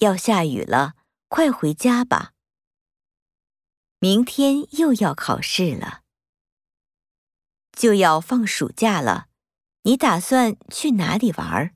要下雨了快回家吧。明天又要考试了。就要放暑假了你打算去哪里玩儿？